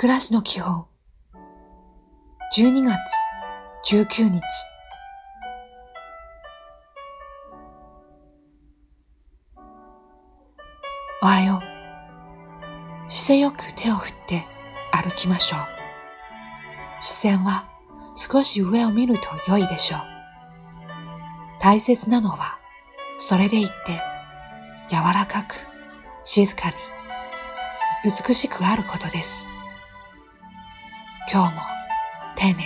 暮らしの基本。12月19日。おはよう。姿勢よく手を振って歩きましょう。視線は少し上を見ると良いでしょう。大切なのはそれでいって柔らかく静かに美しくあることです。今日も丁寧に。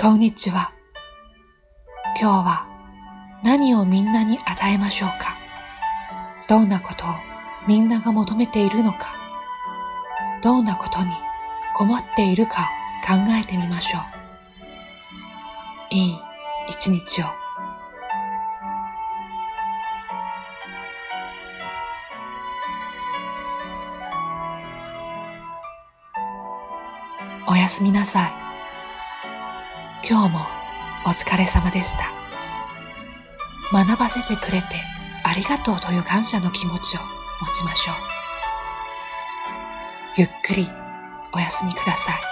こんにちは。今日は何をみんなに与えましょうか？どんなことをみんなが求めているのか？どんなことに困っているか考えてみましょう。いい一日を。おやすみなさい。今日もお疲れ様でした。学ばせてくれてありがとうという感謝の気持ちを持ちましょう。ゆっくりお休みください。